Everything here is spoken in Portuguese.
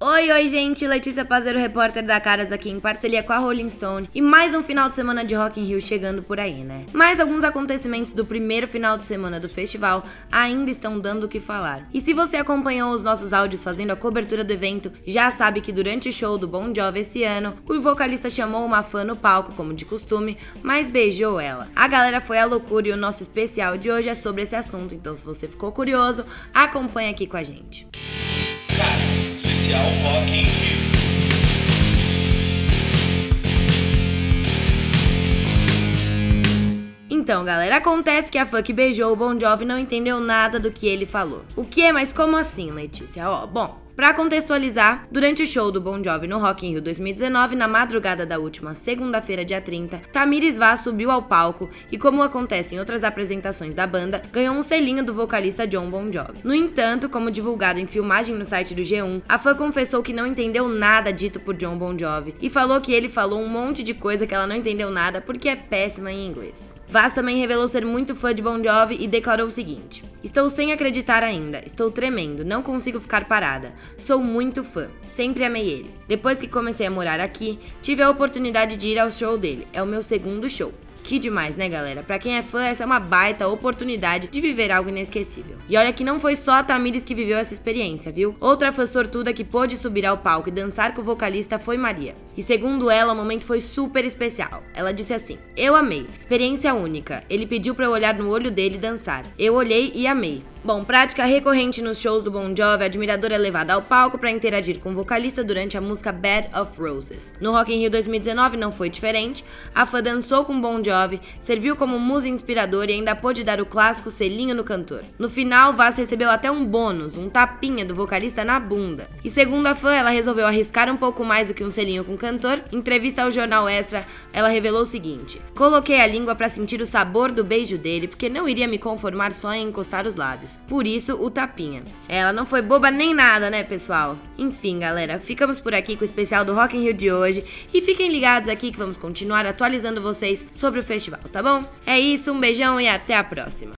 Oi, oi, gente! Letícia Pazero, repórter da Caras aqui em parceria com a Rolling Stone. E mais um final de semana de Rock in Rio chegando por aí, né? Mas alguns acontecimentos do primeiro final de semana do festival ainda estão dando o que falar. E se você acompanhou os nossos áudios fazendo a cobertura do evento, já sabe que durante o show do Bon Jovi esse ano, o vocalista chamou uma fã no palco, como de costume, mas beijou ela. A galera foi à loucura e o nosso especial de hoje é sobre esse assunto, então se você ficou curioso, acompanha aqui com a gente. Caras, especial Rock in Então, galera, acontece que a fã que beijou o Bon Jovi não entendeu nada do que ele falou. O que? Mas como assim, Letícia? Ó, bom, Pra contextualizar, durante o show do Bon Jovi no Rock in Rio 2019, na madrugada da última segunda-feira, dia 30, Tamires Vaz subiu ao palco e, como acontece em outras apresentações da banda, ganhou um selinho do vocalista John Bon Jovi. No entanto, como divulgado em filmagem no site do G1, a fã confessou que não entendeu nada dito por John Bon Jovi e falou que ele falou um monte de coisa que ela não entendeu nada porque é péssima em inglês. Vaz também revelou ser muito fã de Bon Jovi e declarou o seguinte: Estou sem acreditar ainda, estou tremendo, não consigo ficar parada. Sou muito fã, sempre amei ele. Depois que comecei a morar aqui, tive a oportunidade de ir ao show dele. É o meu segundo show. Que demais, né, galera? Pra quem é fã, essa é uma baita oportunidade de viver algo inesquecível. E olha que não foi só a Tamires que viveu essa experiência, viu? Outra fã sortuda que pôde subir ao palco e dançar com o vocalista foi Maria. E segundo ela, o momento foi super especial. Ela disse assim: Eu amei, experiência única. Ele pediu para eu olhar no olho dele e dançar. Eu olhei e amei. Bom, prática recorrente nos shows do Bon Jovi, a admiradora é levada ao palco para interagir com o vocalista durante a música Bed of Roses. No Rock in Rio 2019 não foi diferente. A fã dançou com Bon Jovi, serviu como musa inspiradora e ainda pôde dar o clássico selinho no cantor. No final, Vaz recebeu até um bônus, um tapinha do vocalista na bunda. E segundo a fã, ela resolveu arriscar um pouco mais do que um selinho com o cantor. Em entrevista ao jornal Extra, ela revelou o seguinte: Coloquei a língua para sentir o sabor do beijo dele, porque não iria me conformar só em encostar os lábios. Por isso, o tapinha. Ela não foi boba nem nada, né, pessoal? Enfim, galera, ficamos por aqui com o especial do Rock in Rio de hoje e fiquem ligados aqui que vamos continuar atualizando vocês sobre o festival, tá bom? É isso, um beijão e até a próxima.